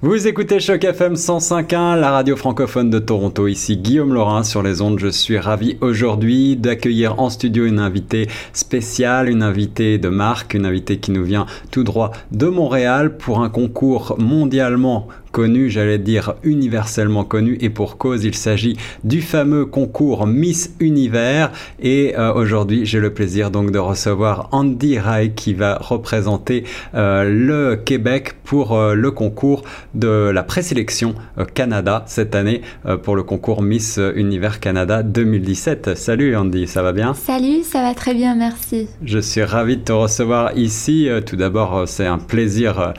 Vous écoutez Choc FM 105.1, la radio francophone de Toronto. Ici Guillaume Laurin sur les ondes. Je suis ravi aujourd'hui d'accueillir en studio une invitée spéciale, une invitée de marque, une invitée qui nous vient tout droit de Montréal pour un concours mondialement connu, j'allais dire universellement connu, et pour cause, il s'agit du fameux concours Miss Univers. Et euh, aujourd'hui, j'ai le plaisir donc de recevoir Andy Rai qui va représenter euh, le Québec pour euh, le concours de la présélection Canada cette année pour le concours Miss Univers Canada 2017. Salut Andy, ça va bien? Salut, ça va très bien, merci. Je suis ravi de te recevoir ici. Tout d'abord, c'est un plaisir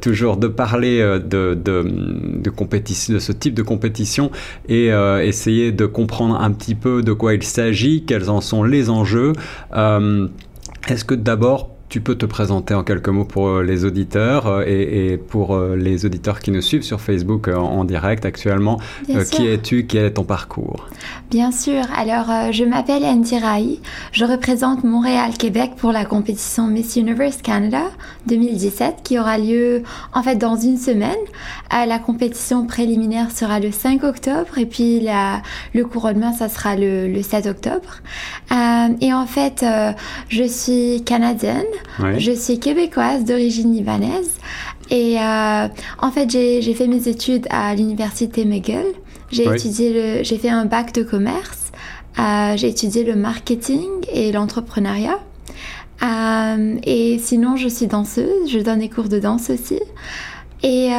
toujours de parler de de, compétition, de ce type de compétition et euh, essayer de comprendre un petit peu de quoi il s'agit, quels en sont les enjeux. Euh, est-ce que d'abord tu peux te présenter en quelques mots pour euh, les auditeurs euh, et, pour euh, les auditeurs qui nous suivent sur Facebook en direct actuellement. qui es-tu Quel est ton parcours? Bien sûr. Alors, je m'appelle Andy Rai. Je représente Montréal-Québec pour la compétition Miss Universe Canada 2017 qui aura lieu en fait dans une semaine. la compétition préliminaire sera le 5 octobre et puis la, le couronnement, ça sera le, le 7 octobre. et en fait, je suis canadienne. Je suis québécoise d'origine libanaise et euh, en fait j'ai fait mes études à l'université McGill. J'ai étudié j'ai fait un bac de commerce. Euh, j'ai étudié le marketing et l'entrepreneuriat. Euh, et sinon je suis danseuse, je donne des cours de danse aussi. Et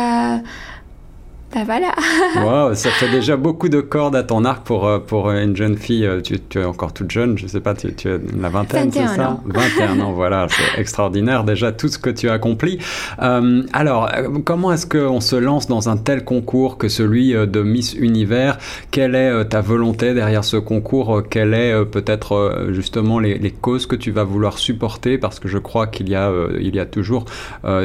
bah voilà. wow, ça fait déjà beaucoup de cordes à ton arc pour, euh, pour une jeune fille. Euh, tu, es encore toute jeune, je sais pas, tu, tu es la vingtaine, c'est ça 21 ans, voilà, c'est extraordinaire déjà tout ce que tu as accompli. Euh, alors, comment est-ce qu'on se lance dans un tel concours que celui de Miss Univers? Quelle est ta volonté derrière ce concours? Quelles est peut-être justement les, les, causes que tu vas vouloir supporter? Parce que je crois qu'il y, a il y a toujours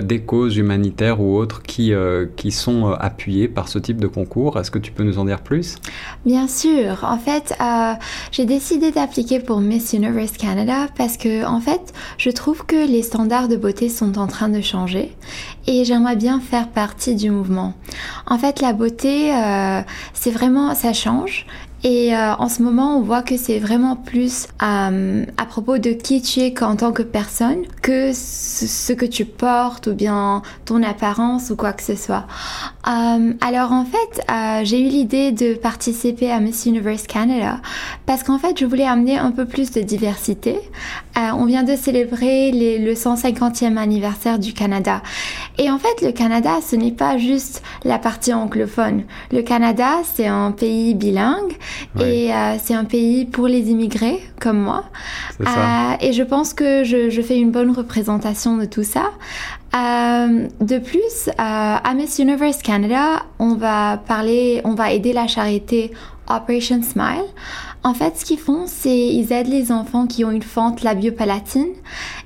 des causes humanitaires ou autres qui, qui sont appuyées par ce type de concours. Est-ce que tu peux nous en dire plus? Bien sûr. En fait, euh, j'ai décidé d'appliquer pour Miss Universe Canada parce que, en fait, je trouve que les standards de beauté sont en train de changer et j'aimerais bien faire partie du mouvement. En fait, la beauté, euh, c'est vraiment, ça change et euh, en ce moment, on voit que c'est vraiment plus euh, à propos de qui tu es en tant que personne que ce, que tu portes ou bien ton apparence ou quoi que ce soit. Euh, alors en fait, j'ai eu l'idée de participer à Miss Universe Canada parce qu'en fait, je voulais amener un peu plus de diversité. on vient de célébrer le 150e anniversaire du Canada. Et en fait, le Canada, ce n'est pas juste la partie anglophone. Le Canada, c'est un pays bilingue et euh, c'est un pays pour les immigrés comme moi. Euh, et je pense que je, fais une bonne représentation de tout ça. Euh, de plus, à Miss Universe Canada, on va parler, on va aider la charité Operation Smile. En fait, ce qu'ils font, c'est ils aident les enfants qui ont une fente labiopalatine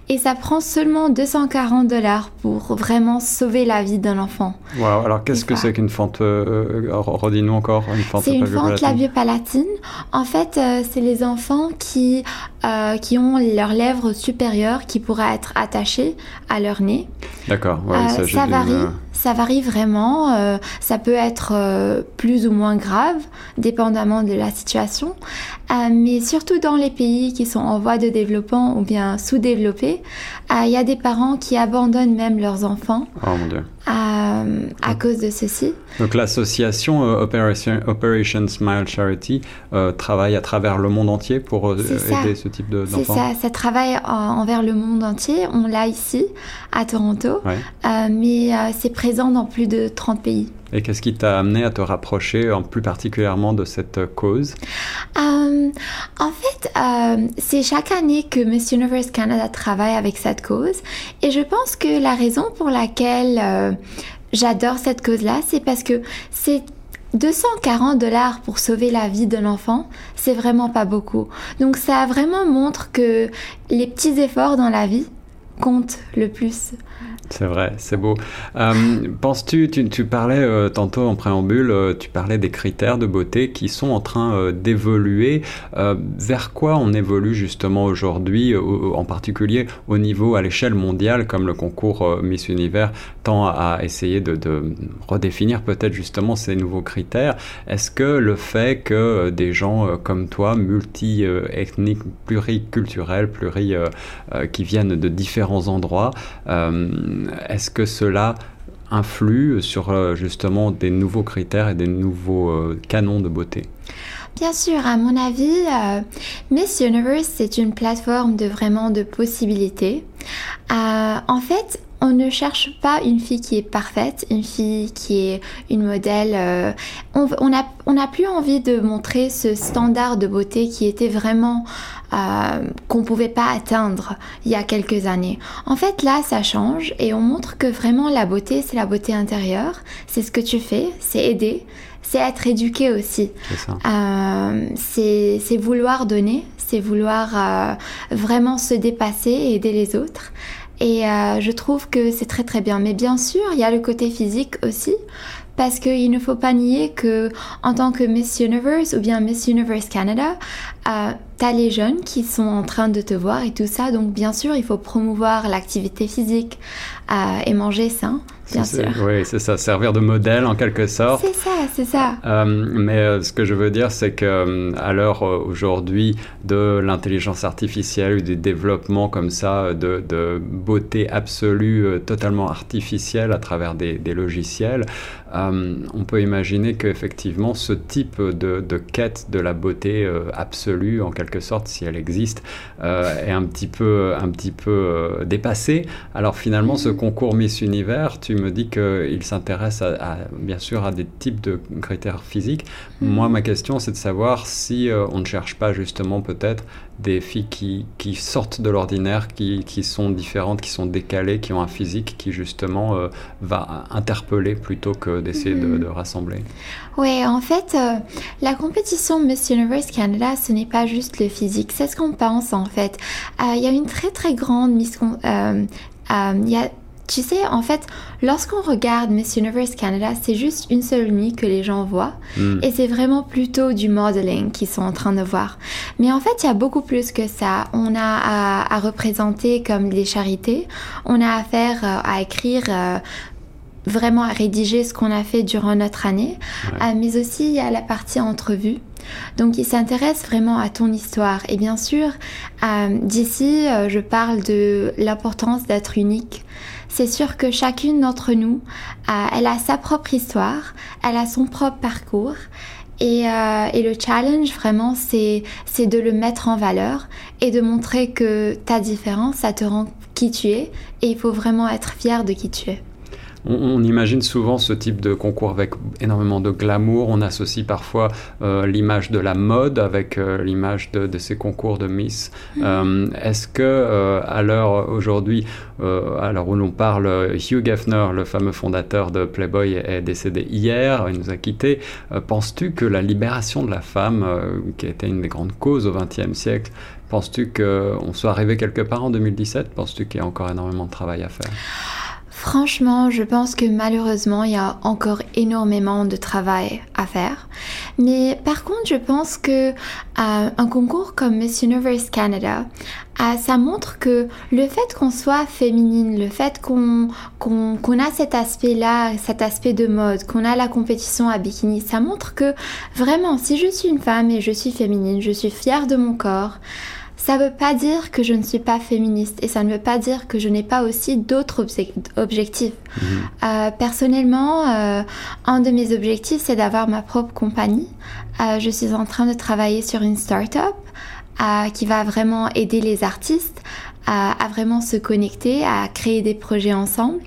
et ça prend seulement 240 dollars pour vraiment sauver la vie d'un enfant. Wow, alors qu'est-ce que c'est qu'une fente euh, euh, Redis-nous encore une fente C'est une fente labiopalatine. En fait, euh, c'est les enfants qui, qui ont leurs lèvres supérieures qui pourraient être attachées à leur nez. D'accord, ça varie ça varie vraiment. Euh, ça peut être euh, plus ou moins grave, dépendamment de la situation. Euh, mais surtout dans les pays qui sont en voie de développement ou bien sous-développés, il y a des parents qui abandonnent même leurs enfants. Oh mon Dieu. À cause de ceci. Donc l'association Operation, Operation, Smile Charity travaille à travers le monde entier pour aider ce type d'enfants. C'est ça, ça travaille envers le monde entier. On l'a ici à Toronto, mais c'est présent dans plus de 30 pays. Et qu'est-ce qui t'a amené à te rapprocher en plus particulièrement de cette cause? Euh, En fait, euh, c'est chaque année que Miss Universe Canada travaille avec cette cause. Et je pense que la raison pour laquelle euh, j'adore cette cause-là, c'est parce que c'est 240 dollars pour sauver la vie d'un enfant, c'est vraiment pas beaucoup. Donc ça vraiment montre que les petits efforts dans la vie comptent le plus. C'est vrai, c'est beau. Euh, penses-tu, tu, parlais euh, tantôt en préambule, euh, tu parlais des critères de beauté qui sont en train d'évoluer. vers quoi on évolue justement aujourd'hui, en particulier au niveau à l'échelle mondiale, comme le concours Miss Univers tend à essayer de, redéfinir peut-être justement ces nouveaux critères? Est-ce que le fait que des gens comme toi, multi-ethniques, pluriculturels, pluri, qui viennent de différents endroits, est-ce que cela influe sur euh, justement des nouveaux critères et des nouveaux euh, canons de beauté? Bien sûr, à mon avis, euh, Miss Universe, c'est une plateforme de vraiment de possibilités. en fait, on ne cherche pas une fille qui est parfaite, une fille qui est une modèle. on n'a on plus envie de montrer ce standard de beauté qui était vraiment euh, qu'on pouvait pas atteindre il y a quelques années. En fait, là, ça change et on montre que vraiment la beauté, c'est la beauté intérieure. C'est ce que tu fais, c'est aider, c'est être éduqué aussi. C'est euh, vouloir donner, c'est vouloir euh, vraiment se dépasser et aider les autres. Et je trouve que c'est très très bien. Mais bien sûr, il y a le côté physique aussi parce qu'il ne faut pas nier que en tant que Miss Universe ou bien Miss Universe Canada, euh, tu as les jeunes qui sont en train de te voir et tout ça. Donc bien sûr, il faut promouvoir l'activité physique et manger sain. Bien sûr. Oui, c'est ça, servir de modèle en quelque sorte. C'est ça, c'est ça. Euh, mais euh, ce que je veux dire, c'est que euh, à l'heure aujourd'hui de l'intelligence artificielle ou du développement comme ça de, de beauté absolue, totalement artificielle à travers des, des logiciels, on peut imaginer qu'effectivement ce type de, de, quête de la beauté absolue, en quelque sorte, si elle existe, est un petit peu, un petit peu dépassé. Alors finalement, ce concours Miss Univers, tu me dis qu'il s'intéresse à, bien sûr à des types de critères physiques. Mhm. Moi, ma question, c'est de savoir si euh, on ne cherche pas justement peut-être des filles qui, qui sortent de l'ordinaire, qui, qui, sont différentes, qui sont décalées, qui ont un physique qui justement euh, va interpeller plutôt que d'essayer de, mhm. rassembler. Oui, en fait, euh, la compétition Miss Universe Canada, ce n'est pas juste le physique, c'est ce qu'on pense en fait. Il y a une très très grande Miss... Il y a tu sais, en fait, lorsqu'on regarde Miss Universe Canada, c'est juste une seule nuit que les gens voient. Hmm. Et c'est vraiment plutôt du modeling qu'ils sont en train de voir. Mais en fait, il y a beaucoup plus que ça. On a à, représenter comme des charités. On a à faire, euh, à écrire euh, vraiment à rédiger ce qu'on a fait durant notre année, euh, mais aussi il y a la partie entrevue. Donc il s'intéresse vraiment à ton histoire. Et bien sûr, d'ici, je parle de l'importance d'être unique c'est sûr que chacune d'entre nous, elle a sa propre histoire, elle a son propre parcours. Et, euh, et le challenge, vraiment, c'est de le mettre en valeur et de montrer que ta différence, ça te rend qui tu es. Et il faut vraiment être fier de qui tu es. On, imagine souvent ce type de concours avec énormément de glamour. On associe parfois euh, l'image de la mode avec euh, l'image de, ces concours de Miss. Mm. Euh, est-ce que à l'heure aujourd'hui, à l'heure où l'on parle, Hugh Geffner, le fameux fondateur de Playboy, est, décédé hier, il nous a quittés. Penses-tu que la libération de la femme, qui a été une des grandes causes au XXe siècle, penses-tu qu'on soit arrivé quelque part en 2017 Penses-tu qu'il y a encore énormément de travail à faire? Franchement, je pense que malheureusement, il y a encore énormément de travail à faire. Mais par contre, je pense que euh, un concours comme Miss Universe Canada, euh, ça montre que le fait qu'on soit féminine, le fait qu'on qu'on a cet aspect-là, cet aspect de mode, qu'on a la compétition à bikini, ça montre que vraiment, si je suis une femme et je suis féminine, je suis fière de mon corps, ça ne veut pas dire que je ne suis pas féministe et ça ne veut pas dire que je n'ai pas aussi d'autres objectifs. Mhm. Euh, personnellement, euh, un de mes objectifs, c'est d'avoir ma propre compagnie. Euh, je suis en train de travailler sur une start-up qui va vraiment aider les artistes à, vraiment se connecter, à créer des projets ensemble.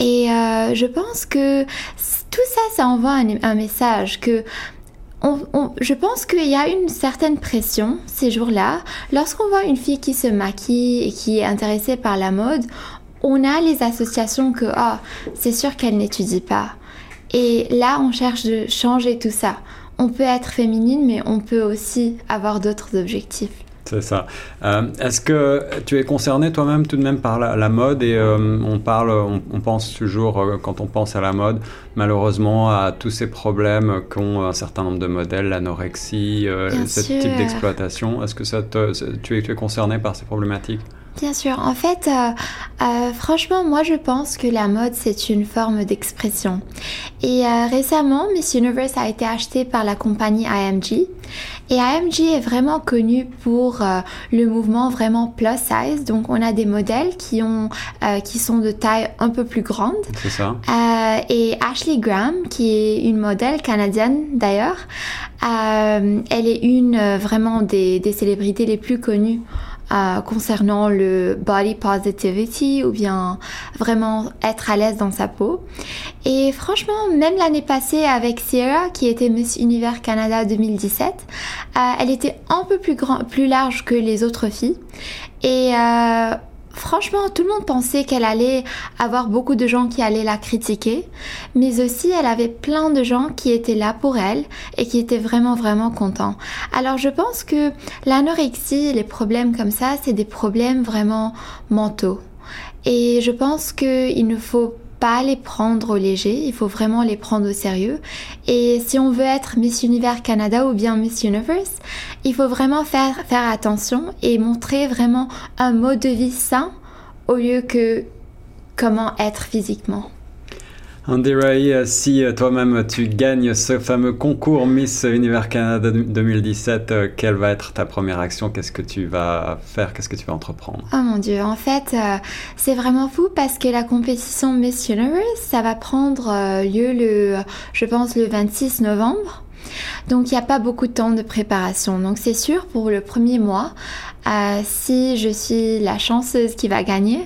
Et je pense que tout ça, ça envoie un message que je pense qu'il y a une certaine pression ces jours-là. Lorsqu'on voit une fille qui se maquille et qui est intéressée par la mode, on a les associations que ah, c'est sûr qu'elle n'étudie pas. Et là, on cherche de changer tout ça. On peut être féminine, mais on peut aussi avoir d'autres objectifs. C'est ça. Euh, est-ce que tu es concerné toi-même tout de même par la, mode et euh, on parle, on, pense toujours euh, quand on pense à la mode, malheureusement à tous ces problèmes qu'ont un certain nombre de modèles, l'anorexie, ce type d'exploitation. Est-ce que ça tu, es, tu es concerné par ces problématiques? Bien sûr. En fait, euh, euh, franchement, moi, je pense que la mode, c'est une forme d'expression. Et euh, récemment, Miss Universe a été acheté par la compagnie IMG. Et IMG est vraiment connu pour le mouvement vraiment plus size. Donc, on a des modèles qui ont, qui sont de taille un peu plus grande. C'est ça. et Ashley Graham, qui est une modèle canadienne d'ailleurs, elle est une vraiment des, des célébrités les plus connues euh, concernant le body positivity ou bien vraiment être à l'aise dans sa peau. Et franchement, même l'année passée avec Sierra, qui était Miss Univers Canada 2017, euh, elle était un peu plus, grand, plus large que les autres filles. Et euh, franchement, tout le monde pensait qu'elle allait avoir beaucoup de gens qui allaient la critiquer, mais aussi elle avait plein de gens qui étaient là pour elle et qui étaient vraiment vraiment contents. Alors je pense que l'anorexie, les problèmes comme ça, c'est des problèmes vraiment mentaux. Et je pense qu'il ne faut pas les prendre au léger, il faut vraiment les prendre au sérieux. Et si on veut être Miss Univers Canada ou bien Miss Universe, il faut vraiment faire, faire attention et montrer vraiment un mode de vie sain au lieu que comment être physiquement. Andy euh, si euh, toi-même tu gagnes ce fameux concours Miss Univers Canada 2017, euh, quelle va être ta première action? Qu'est-ce que tu vas faire? Qu'est-ce que tu vas entreprendre? Oh mon dieu, en fait, c'est vraiment fou parce que la compétition Miss Universe, ça va prendre lieu le, je pense, le 26 novembre. Donc il n'y a pas beaucoup de temps de préparation. Donc c'est sûr pour le premier mois, si je suis la chanceuse qui va gagner,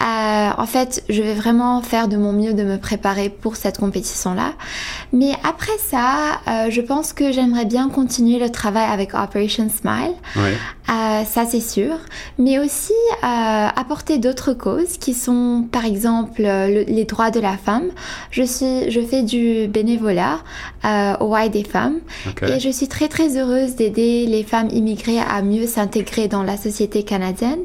euh, en fait, je vais vraiment faire de mon mieux de me préparer pour cette compétition-là. Mais après ça, euh, je pense que j'aimerais bien continuer le travail avec Operation Smile. Euh, ça, c'est sûr. Mais aussi apporter d'autres causes qui sont, par exemple, les droits de la femme. Je suis, je fais du bénévolat au Y des femmes et je suis très très heureuse d'aider les femmes immigrées à mieux s'intégrer dans la société canadienne.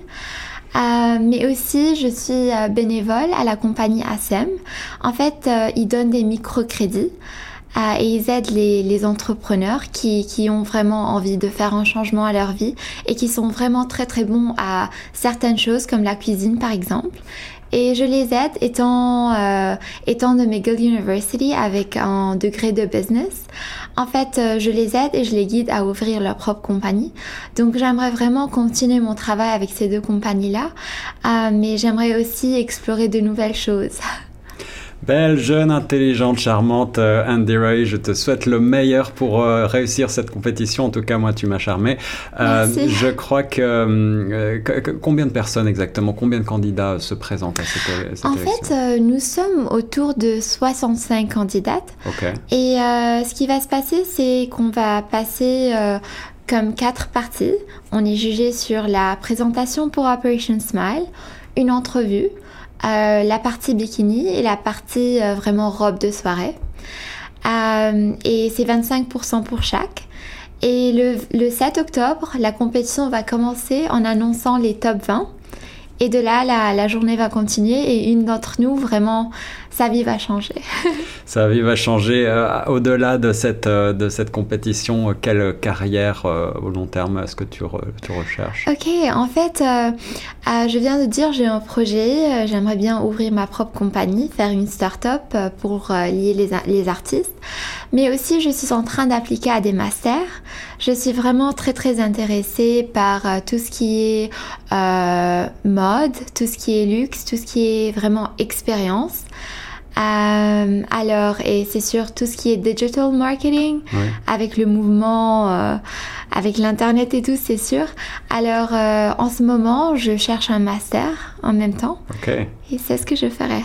Euh, mais aussi, je suis euh, bénévole à la compagnie ASEM. En fait, euh, ils donnent des microcrédits. et ils aident les, entrepreneurs qui, ont vraiment envie de faire un changement à leur vie et qui sont vraiment très très bons à certaines choses comme la cuisine par exemple. Et je les aide étant, étant de McGill University avec un degré de business. En fait, euh, je les aide et je les guide à ouvrir leur propre compagnie. Donc j'aimerais vraiment continuer mon travail avec ces deux compagnies-là, euh, mais j'aimerais aussi explorer de nouvelles choses. Belle, jeune, intelligente, charmante euh, Andy Ray, je te souhaite le meilleur pour euh, réussir cette compétition. En tout cas, moi, tu m'as charmé. Euh, je crois que, combien de personnes exactement, combien de candidats se présentent à cette, cette En fait, nous sommes autour de 65 candidates. Et ce qui va se passer, c'est qu'on va passer comme quatre parties. On est jugé sur la présentation pour Operation Smile, une entrevue, euh, la partie bikini et la partie euh, vraiment robe de soirée. Euh, et c'est 25% pour chaque. Et le, le 7 octobre, la compétition va commencer en annonçant les top 20. Et de là, la, la journée va continuer et une d'entre nous, vraiment, sa vie va changer. sa vie va changer. Euh, au-delà de cette, euh, de cette compétition, euh, quelle carrière au long terme est-ce que tu, tu, recherches? Ok, en fait, je viens de dire, j'ai un projet. J'aimerais bien ouvrir ma propre compagnie, faire une start-up pour lier les, les artistes. Mais aussi, je suis en train d'appliquer à des masters. Je suis vraiment très très intéressée par tout ce qui est mode, tout ce qui est luxe, tout ce qui est vraiment expérience. Euh, alors, et c'est sûr tout ce qui est digital marketing, avec le mouvement, euh, avec l'internet et tout, c'est sûr. Alors, euh, en ce moment, je cherche un master en même temps. Ok. Et c'est ce que je ferai.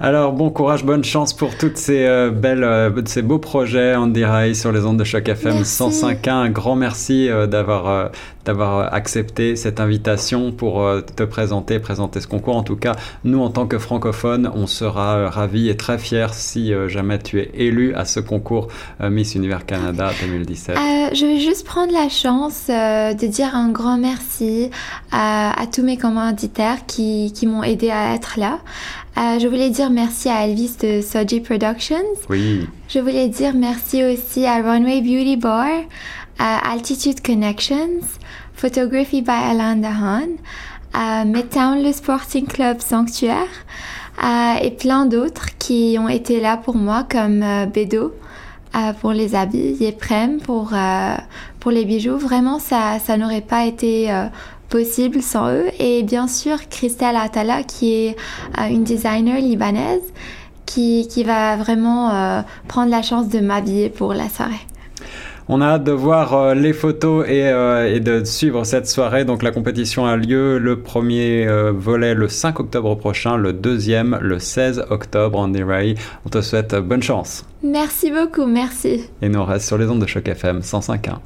Alors, bon courage, bonne chance pour toutes ces euh, belles, euh, ces beaux projets Andy Ray sur les ondes de Choc FM 105.1. Un grand merci euh, d'avoir d'avoir accepté cette invitation pour te présenter, présenter ce concours. En tout cas, nous, en tant que francophones, on sera ravis et très fiers si jamais tu es élu à ce concours Miss Univers Canada 2017. je vais juste prendre la chance de dire un grand merci à, à tous mes commanditaires qui, qui m'ont aidé à être là. Euh, je voulais dire merci à Elvis de Soji Productions. Oui. Je voulais dire merci aussi à Runway Beauty Bar, à Altitude Connections, Photography by Alain Dahan, à Midtown le Sporting Club Sanctuaire euh, et plein d'autres qui ont été là pour moi comme euh, Bédo pour les habits et Prem pour, pour les bijoux. Vraiment, ça, ça n'aurait pas été possible sans eux. Et bien sûr, Christelle Atala, qui est euh, une designer libanaise, qui, qui va vraiment euh, prendre la chance de m'habiller pour la soirée. On a hâte de voir euh, les photos et, et, de suivre cette soirée. Donc la compétition a lieu le premier volet le 5 octobre prochain, le deuxième le 16 octobre. Andy Ray, on te souhaite bonne chance. Merci beaucoup, merci. Et nous on reste sur les ondes de choc FM 105.1.